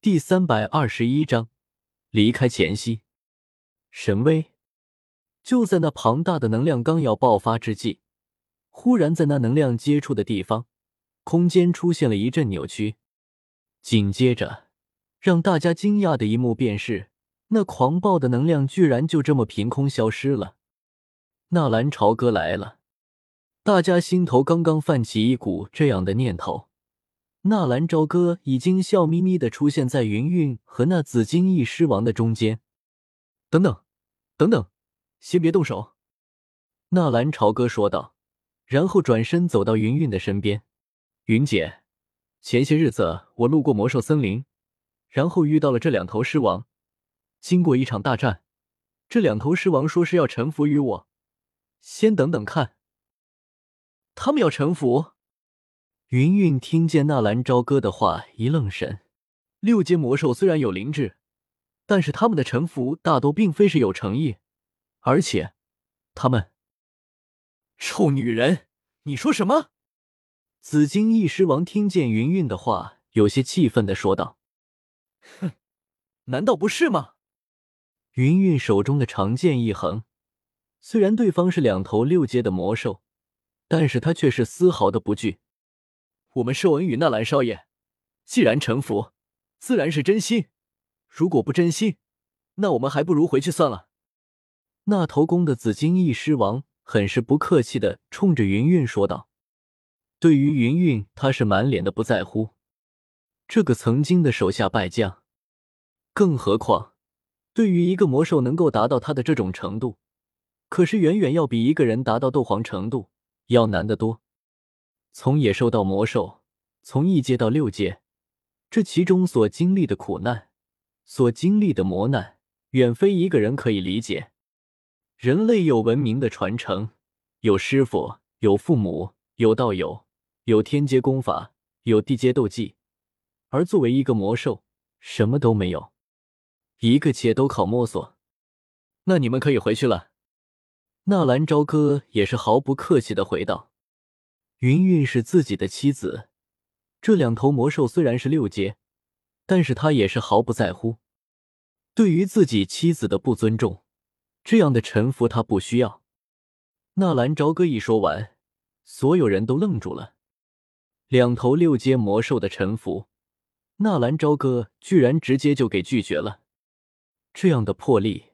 第三百二十一章离开前夕。神威！就在那庞大的能量刚要爆发之际，忽然在那能量接触的地方，空间出现了一阵扭曲。紧接着，让大家惊讶的一幕便是，那狂暴的能量居然就这么凭空消失了。纳兰朝歌来了，大家心头刚刚泛起一股这样的念头。纳兰朝歌已经笑眯眯的出现在云云和那紫金翼狮王的中间。等等，等等，先别动手。纳兰朝歌说道，然后转身走到云云的身边。云姐，前些日子我路过魔兽森林，然后遇到了这两头狮王。经过一场大战，这两头狮王说是要臣服于我。先等等看，他们要臣服。云云听见纳兰朝歌的话，一愣神。六阶魔兽虽然有灵智，但是他们的臣服大多并非是有诚意，而且，他们……臭女人，你说什么？紫金翼狮王听见云云的话，有些气愤的说道：“哼，难道不是吗？”云云手中的长剑一横，虽然对方是两头六阶的魔兽，但是他却是丝毫的不惧。我们受恩于纳兰少爷，既然臣服，自然是真心。如果不真心，那我们还不如回去算了。那头公的紫金翼狮王很是不客气的冲着云云说道：“对于云云，他是满脸的不在乎。这个曾经的手下败将，更何况对于一个魔兽能够达到他的这种程度，可是远远要比一个人达到斗皇程度要难得多。”从野兽到魔兽，从一阶到六阶，这其中所经历的苦难，所经历的磨难，远非一个人可以理解。人类有文明的传承，有师傅，有父母，有道友，有天阶功法，有地阶斗技，而作为一个魔兽，什么都没有，一个切都靠摸索。那你们可以回去了。纳兰朝歌也是毫不客气的回道。云云是自己的妻子，这两头魔兽虽然是六阶，但是他也是毫不在乎。对于自己妻子的不尊重，这样的臣服他不需要。纳兰朝歌一说完，所有人都愣住了。两头六阶魔兽的臣服，纳兰朝歌居然直接就给拒绝了。这样的魄力，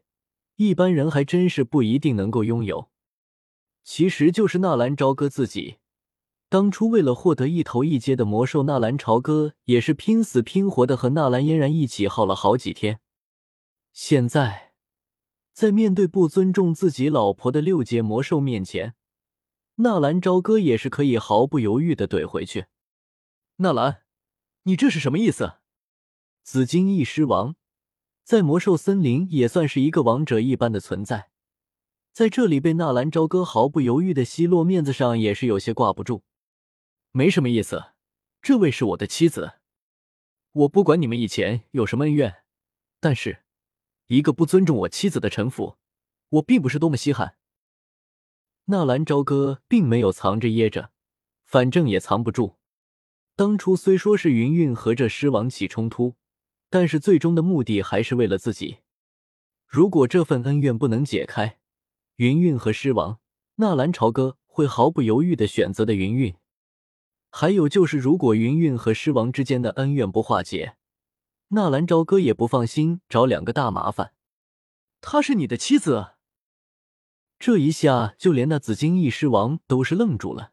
一般人还真是不一定能够拥有。其实就是纳兰朝歌自己。当初为了获得一头一阶的魔兽，纳兰朝歌也是拼死拼活的和纳兰嫣然一起耗了好几天。现在，在面对不尊重自己老婆的六阶魔兽面前，纳兰朝歌也是可以毫不犹豫的怼回去。纳兰，你这是什么意思？紫金翼狮王在魔兽森林也算是一个王者一般的存在，在这里被纳兰朝歌毫不犹豫的奚落，面子上也是有些挂不住。没什么意思，这位是我的妻子，我不管你们以前有什么恩怨，但是一个不尊重我妻子的臣服，我并不是多么稀罕。纳兰朝歌并没有藏着掖着，反正也藏不住。当初虽说是云云和这狮王起冲突，但是最终的目的还是为了自己。如果这份恩怨不能解开，云云和狮王，纳兰朝歌会毫不犹豫的选择的云云。还有就是，如果云云和狮王之间的恩怨不化解，纳兰朝歌也不放心找两个大麻烦。她是你的妻子，这一下就连那紫金翼狮王都是愣住了。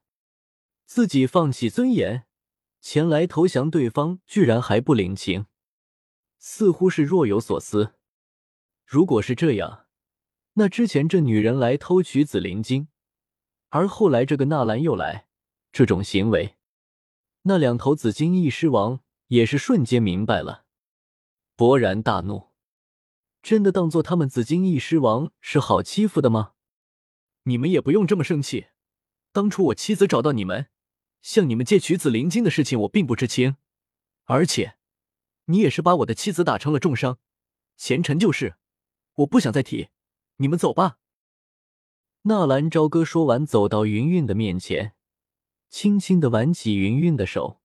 自己放弃尊严前来投降对方，居然还不领情，似乎是若有所思。如果是这样，那之前这女人来偷取紫灵晶，而后来这个纳兰又来，这种行为。那两头紫金翼狮王也是瞬间明白了，勃然大怒。真的当做他们紫金翼狮王是好欺负的吗？你们也不用这么生气。当初我妻子找到你们，向你们借取紫灵晶的事情，我并不知情。而且，你也是把我的妻子打成了重伤，前尘旧事，我不想再提。你们走吧。纳兰朝歌说完，走到云云的面前。轻轻的挽起云云的手，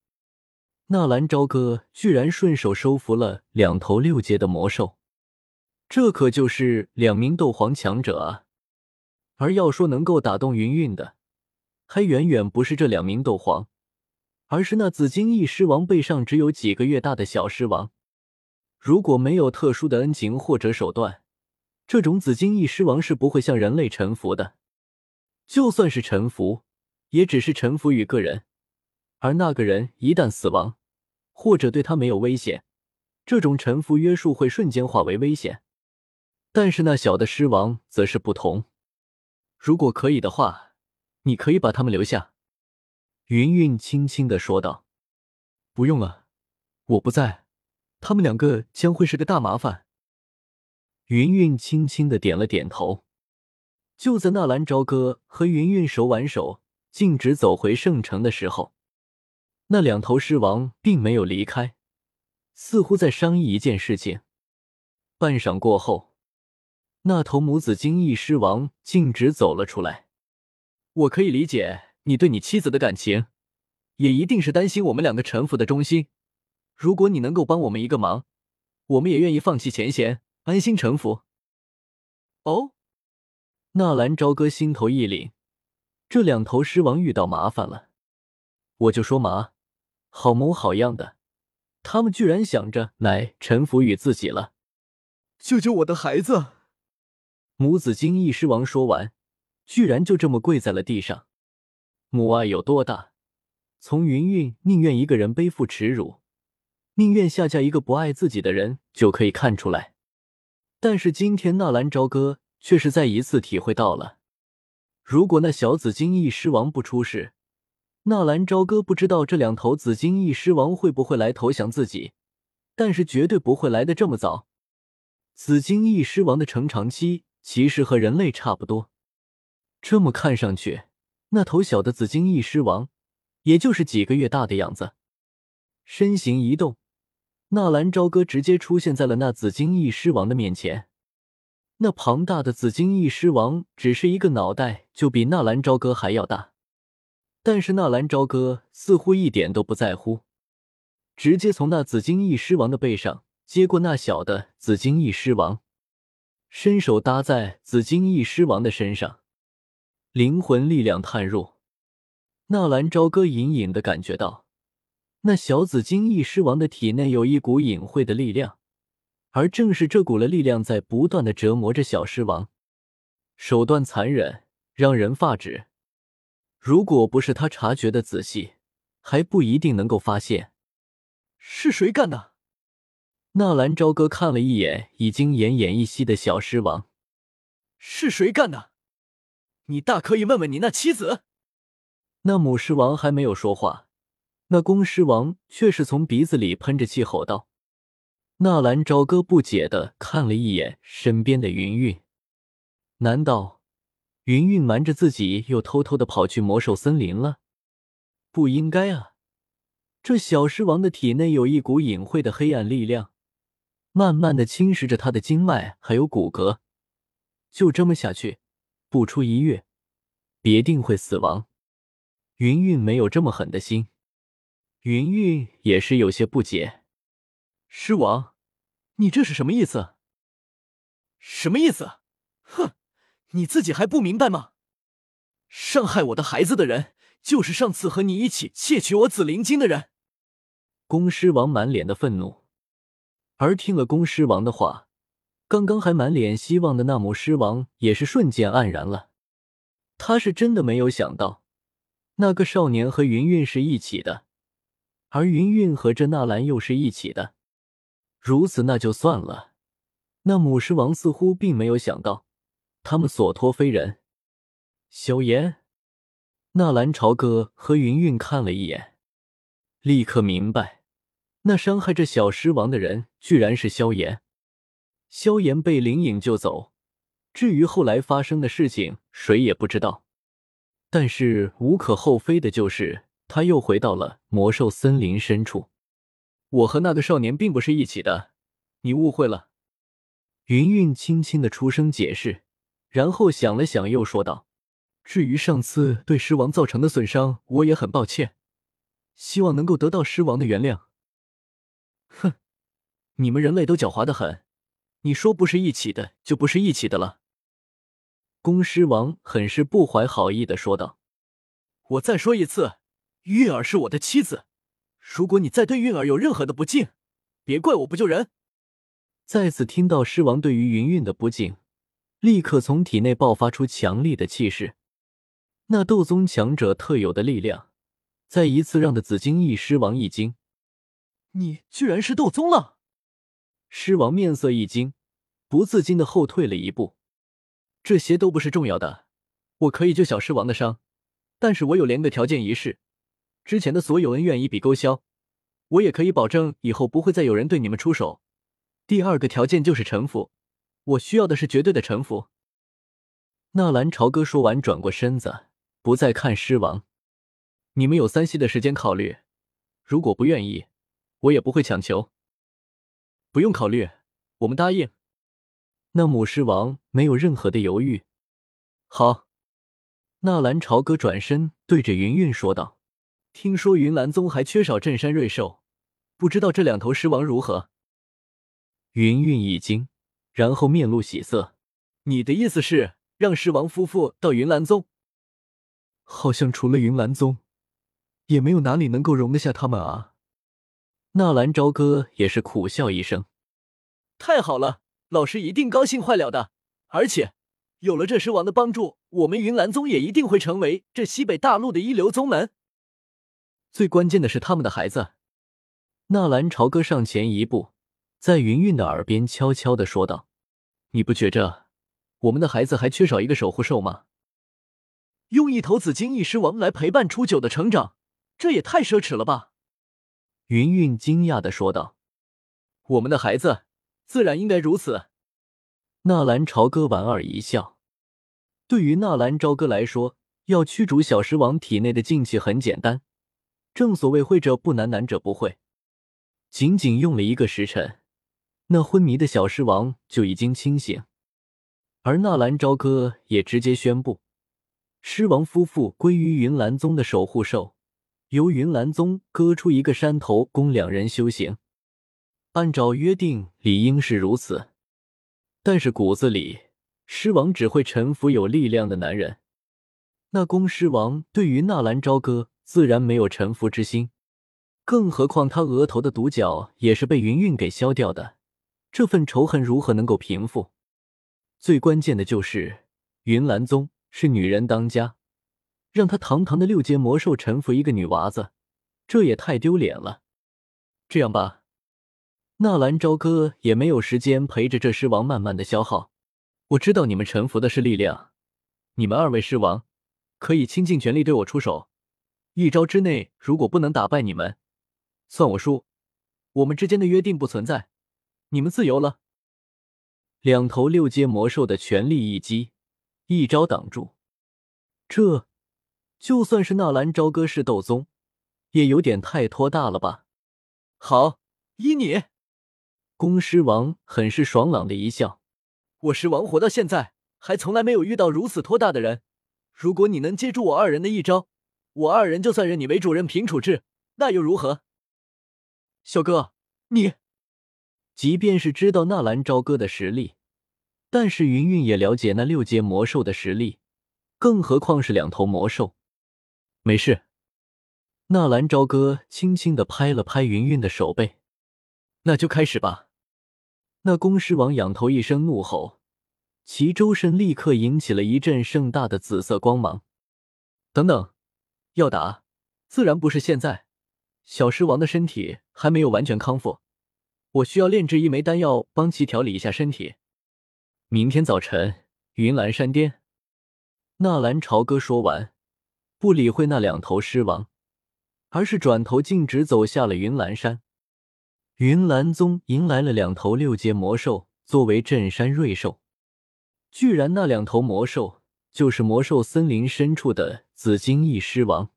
纳兰朝歌居然顺手收服了两头六阶的魔兽，这可就是两名斗皇强者啊！而要说能够打动云云的，还远远不是这两名斗皇，而是那紫金翼狮王背上只有几个月大的小狮王。如果没有特殊的恩情或者手段，这种紫金翼狮王是不会向人类臣服的。就算是臣服，也只是臣服于个人。而那个人一旦死亡，或者对他没有危险，这种臣服约束会瞬间化为危险。但是那小的狮王则是不同。如果可以的话，你可以把他们留下。”云云轻轻的说道。“不用了，我不在，他们两个将会是个大麻烦。”云云轻轻的点了点头。就在纳兰朝歌和云云手挽手径直走回圣城的时候。那两头狮王并没有离开，似乎在商议一件事情。半晌过后，那头母子金翼狮王径直走了出来。我可以理解你对你妻子的感情，也一定是担心我们两个臣服的忠心。如果你能够帮我们一个忙，我们也愿意放弃前嫌，安心臣服。哦，纳兰朝歌心头一凛，这两头狮王遇到麻烦了。我就说嘛。好模好样的，他们居然想着来臣服于自己了！救救我的孩子！母子金翼狮王说完，居然就这么跪在了地上。母爱有多大，从云云宁愿一个人背负耻辱，宁愿下嫁一个不爱自己的人就可以看出来。但是今天纳兰朝歌却是再一次体会到了，如果那小紫金翼狮王不出世，纳兰朝歌不知道这两头紫金翼狮王会不会来投降自己，但是绝对不会来的这么早。紫金翼狮王的成长期其实和人类差不多，这么看上去，那头小的紫金翼狮王也就是几个月大的样子。身形一动，纳兰朝歌直接出现在了那紫金翼狮王的面前。那庞大的紫金翼狮王只是一个脑袋就比纳兰朝歌还要大。但是纳兰朝歌似乎一点都不在乎，直接从那紫金翼狮王的背上接过那小的紫金翼狮王，伸手搭在紫金翼狮王的身上，灵魂力量探入。纳兰朝歌隐隐的感觉到，那小紫金翼狮王的体内有一股隐晦的力量，而正是这股了力量在不断的折磨着小狮王，手段残忍，让人发指。如果不是他察觉的仔细，还不一定能够发现是谁干的。纳兰朝歌看了一眼已经奄奄一息的小狮王，是谁干的？你大可以问问你那妻子。那母狮王还没有说话，那公狮王却是从鼻子里喷着气吼道：“纳兰朝歌不解的看了一眼身边的云云，难道？”云云瞒着自己，又偷偷的跑去魔兽森林了。不应该啊！这小狮王的体内有一股隐晦的黑暗力量，慢慢的侵蚀着他的经脉还有骨骼。就这么下去，不出一月，必定会死亡。云云没有这么狠的心，云云也是有些不解。狮王，你这是什么意思？什么意思？哼！你自己还不明白吗？伤害我的孩子的人，就是上次和你一起窃取我紫灵晶的人。公狮王满脸的愤怒，而听了公狮王的话，刚刚还满脸希望的那母狮王也是瞬间黯然了。他是真的没有想到，那个少年和云云是一起的，而云云和这纳兰又是一起的。如此那就算了，那母狮王似乎并没有想到。他们所托非人，萧炎、纳兰朝歌和云云看了一眼，立刻明白，那伤害这小狮王的人居然是萧炎。萧炎被灵影救走，至于后来发生的事情，谁也不知道。但是无可厚非的就是，他又回到了魔兽森林深处。我和那个少年并不是一起的，你误会了。云云轻轻的出声解释。然后想了想，又说道：“至于上次对狮王造成的损伤，我也很抱歉。希望能够得到狮王的原谅。哼，你们人类都狡猾的很，你说不是一起的就不是一起的了。公狮王很是不怀好意的说道：“我再说一次，月儿是我的妻子，如果你再对韵儿有任何的不敬，别怪我不救人。”再次听到狮王对于云韵的不敬，立刻从体内爆发出强力的气势，那斗宗强者特有的力量，再一次让的紫金翼狮王一惊：“你居然是斗宗了！”狮王面色一惊，不自禁的后退了一步。这些都不是重要的，我可以救小狮王的伤，但是我有连个条件一试，之前的所有恩怨一笔勾销，我也可以保证以后不会再有人对你们出手。第二个条件就是臣服，我需要的是绝对的臣服。纳兰朝歌说完，转过身子，不再看狮王。你们有三息的时间考虑，如果不愿意，我也不会强求。不用考虑，我们答应。那母狮王没有任何的犹豫。好，纳兰朝歌转身对着云韵说道：“听说云岚宗还缺少镇山瑞兽，不知道这两头狮王如何？”云韵一惊，然后面露喜色：“你的意思是让狮王夫妇到云岚宗？好像除了云岚宗，也没有哪里能够容得下他们啊。”纳兰朝歌也是苦笑一声：“太好了，老师一定高兴坏了的。而且有了这狮王的帮助，我们云岚宗也一定会成为这西北大陆的一流宗门。最关键的是他们的孩子。”纳兰朝歌上前一步。在云韵的耳边悄悄的说道：“你不觉着我们的孩子还缺少一个守护兽吗？用一头紫金翼狮王来陪伴初九的成长，这也太奢侈了吧？”云韵惊讶的说道：“我们的孩子自然应该如此。”纳兰朝歌莞尔一笑：“对于纳兰朝歌来说，要驱逐小狮王体内的禁气很简单，正所谓会者不难，难者不会。仅仅用了一个时辰。”那昏迷的小狮王就已经清醒，而纳兰朝歌也直接宣布，狮王夫妇归于云岚宗的守护兽，由云岚宗割出一个山头供两人修行。按照约定，理应是如此，但是骨子里，狮王只会臣服有力量的男人。那公狮王对于纳兰朝歌自然没有臣服之心，更何况他额头的独角也是被云韵给削掉的。这份仇恨如何能够平复？最关键的就是云岚宗是女人当家，让他堂堂的六阶魔兽臣服一个女娃子，这也太丢脸了。这样吧，纳兰朝歌也没有时间陪着这狮王慢慢的消耗。我知道你们臣服的是力量，你们二位狮王可以倾尽全力对我出手，一招之内如果不能打败你们，算我输。我们之间的约定不存在。你们自由了。两头六阶魔兽的全力一击，一招挡住。这就算是纳兰朝歌是斗宗，也有点太托大了吧？好，依你。公狮王很是爽朗的一笑。我狮王活到现在，还从来没有遇到如此托大的人。如果你能接住我二人的一招，我二人就算认你为主，任凭处置，那又如何？小哥，你。即便是知道纳兰朝歌的实力，但是云云也了解那六阶魔兽的实力，更何况是两头魔兽。没事。纳兰朝歌轻轻的拍了拍云云的手背，那就开始吧。那公狮王仰头一声怒吼，其周身立刻引起了一阵盛大的紫色光芒。等等，要打，自然不是现在。小狮王的身体还没有完全康复。我需要炼制一枚丹药，帮其调理一下身体。明天早晨，云岚山巅。纳兰朝歌说完，不理会那两头狮王，而是转头径直走下了云岚山。云岚宗迎来了两头六阶魔兽作为镇山瑞兽，居然那两头魔兽就是魔兽森林深处的紫金翼狮王。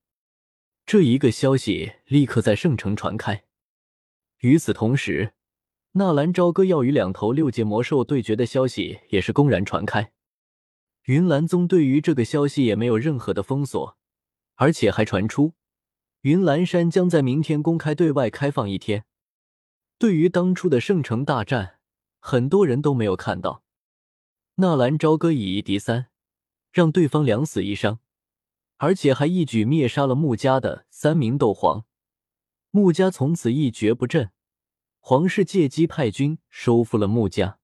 这一个消息立刻在圣城传开。与此同时，纳兰朝歌要与两头六阶魔兽对决的消息也是公然传开，云岚宗对于这个消息也没有任何的封锁，而且还传出云岚山将在明天公开对外开放一天。对于当初的圣城大战，很多人都没有看到。纳兰朝歌以一敌三，让对方两死一伤，而且还一举灭杀了穆家的三名斗皇。穆家从此一蹶不振，皇室借机派军收复了穆家。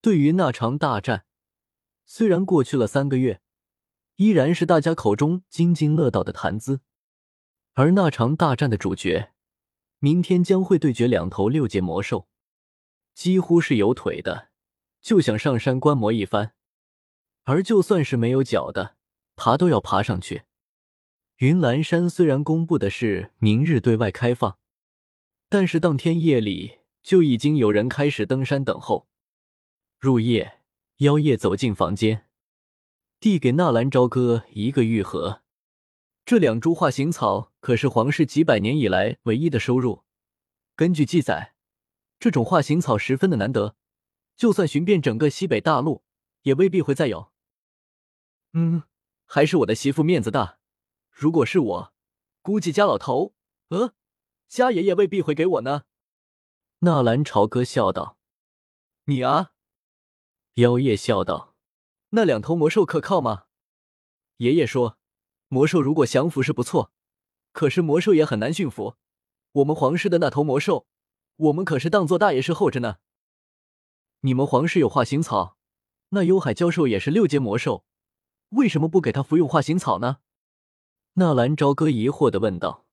对于那场大战，虽然过去了三个月，依然是大家口中津津乐道的谈资。而那场大战的主角，明天将会对决两头六阶魔兽，几乎是有腿的就想上山观摩一番，而就算是没有脚的，爬都要爬上去。云岚山虽然公布的是明日对外开放，但是当天夜里就已经有人开始登山等候。入夜，妖夜走进房间，递给纳兰朝歌一个玉盒。这两株化形草可是皇室几百年以来唯一的收入。根据记载，这种化形草十分的难得，就算寻遍整个西北大陆，也未必会再有。嗯，还是我的媳妇面子大。如果是我，估计家老头，呃，家爷爷未必会给我呢。纳兰朝歌笑道：“你啊。”妖夜笑道：“那两头魔兽可靠吗？”爷爷说：“魔兽如果降服是不错，可是魔兽也很难驯服。我们皇室的那头魔兽，我们可是当做大爷侍候着呢。你们皇室有化形草，那幽海蛟兽也是六阶魔兽，为什么不给他服用化形草呢？”纳兰朝歌疑惑的问道：“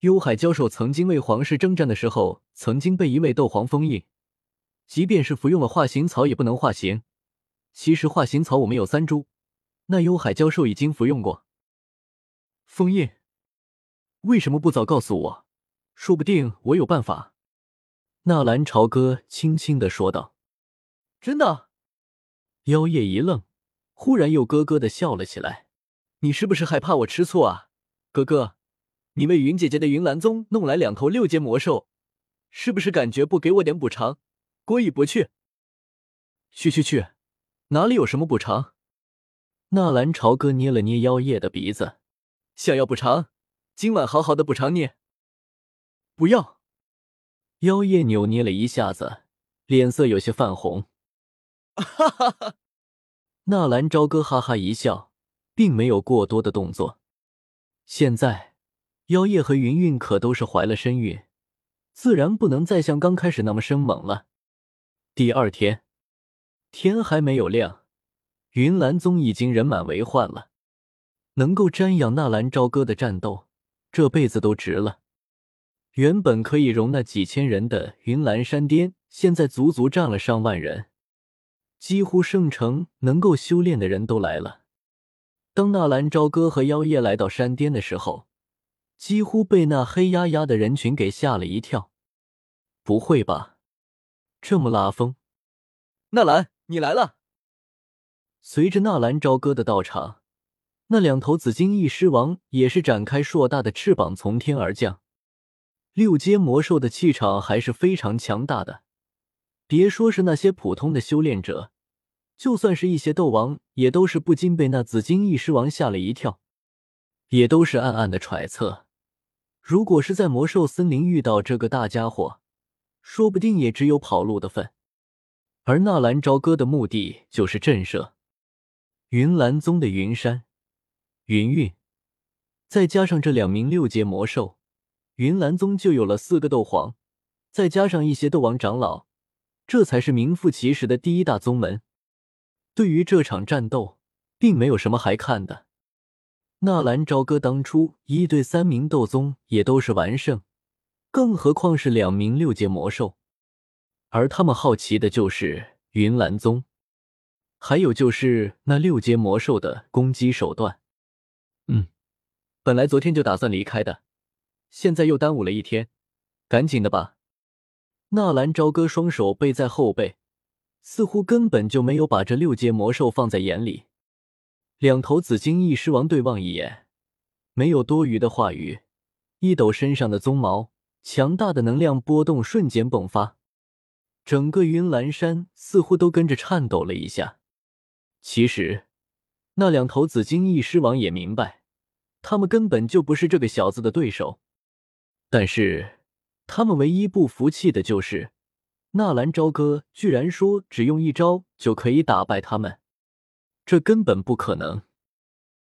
幽海蛟兽曾经为皇室征战的时候，曾经被一位斗皇封印，即便是服用了化形草，也不能化形。其实化形草我们有三株，那幽海蛟兽已经服用过。封印？为什么不早告诉我？说不定我有办法。”纳兰朝歌轻轻的说道。“真的？”妖夜一愣，忽然又咯咯的笑了起来。你是不是害怕我吃醋啊，哥哥？你为云姐姐的云岚宗弄来两头六阶魔兽，是不是感觉不给我点补偿，过意不去？去去去，哪里有什么补偿？纳兰朝歌捏了捏妖夜的鼻子，想要补偿，今晚好好的补偿你。不要！妖夜扭捏了一下子，脸色有些泛红。哈哈哈！纳兰朝歌哈哈一笑。并没有过多的动作。现在，妖夜和云韵可都是怀了身孕，自然不能再像刚开始那么生猛了。第二天，天还没有亮，云岚宗已经人满为患了。能够瞻仰纳兰朝歌的战斗，这辈子都值了。原本可以容纳几千人的云岚山巅，现在足足站了上万人，几乎圣城能够修炼的人都来了。当纳兰朝歌和妖夜来到山巅的时候，几乎被那黑压压的人群给吓了一跳。不会吧，这么拉风？纳兰，你来了！随着纳兰朝歌的到场，那两头紫金翼狮王也是展开硕大的翅膀从天而降。六阶魔兽的气场还是非常强大的，别说是那些普通的修炼者。就算是一些斗王，也都是不禁被那紫金翼狮王吓了一跳，也都是暗暗的揣测：如果是在魔兽森林遇到这个大家伙，说不定也只有跑路的份。而纳兰朝歌的目的就是震慑云岚宗的云山、云韵，再加上这两名六阶魔兽，云岚宗就有了四个斗皇，再加上一些斗王长老，这才是名副其实的第一大宗门。对于这场战斗，并没有什么还看的。纳兰朝歌当初一对三名斗宗也都是完胜，更何况是两名六阶魔兽。而他们好奇的就是云岚宗，还有就是那六阶魔兽的攻击手段。嗯，本来昨天就打算离开的，现在又耽误了一天，赶紧的吧。纳兰朝歌双手背在后背。似乎根本就没有把这六阶魔兽放在眼里。两头紫金翼狮王对望一眼，没有多余的话语，一抖身上的鬃毛，强大的能量波动瞬间迸发，整个云岚山似乎都跟着颤抖了一下。其实，那两头紫金翼狮王也明白，他们根本就不是这个小子的对手。但是，他们唯一不服气的就是，纳兰朝歌居然说只用一招就可以打败他们，这根本不可能。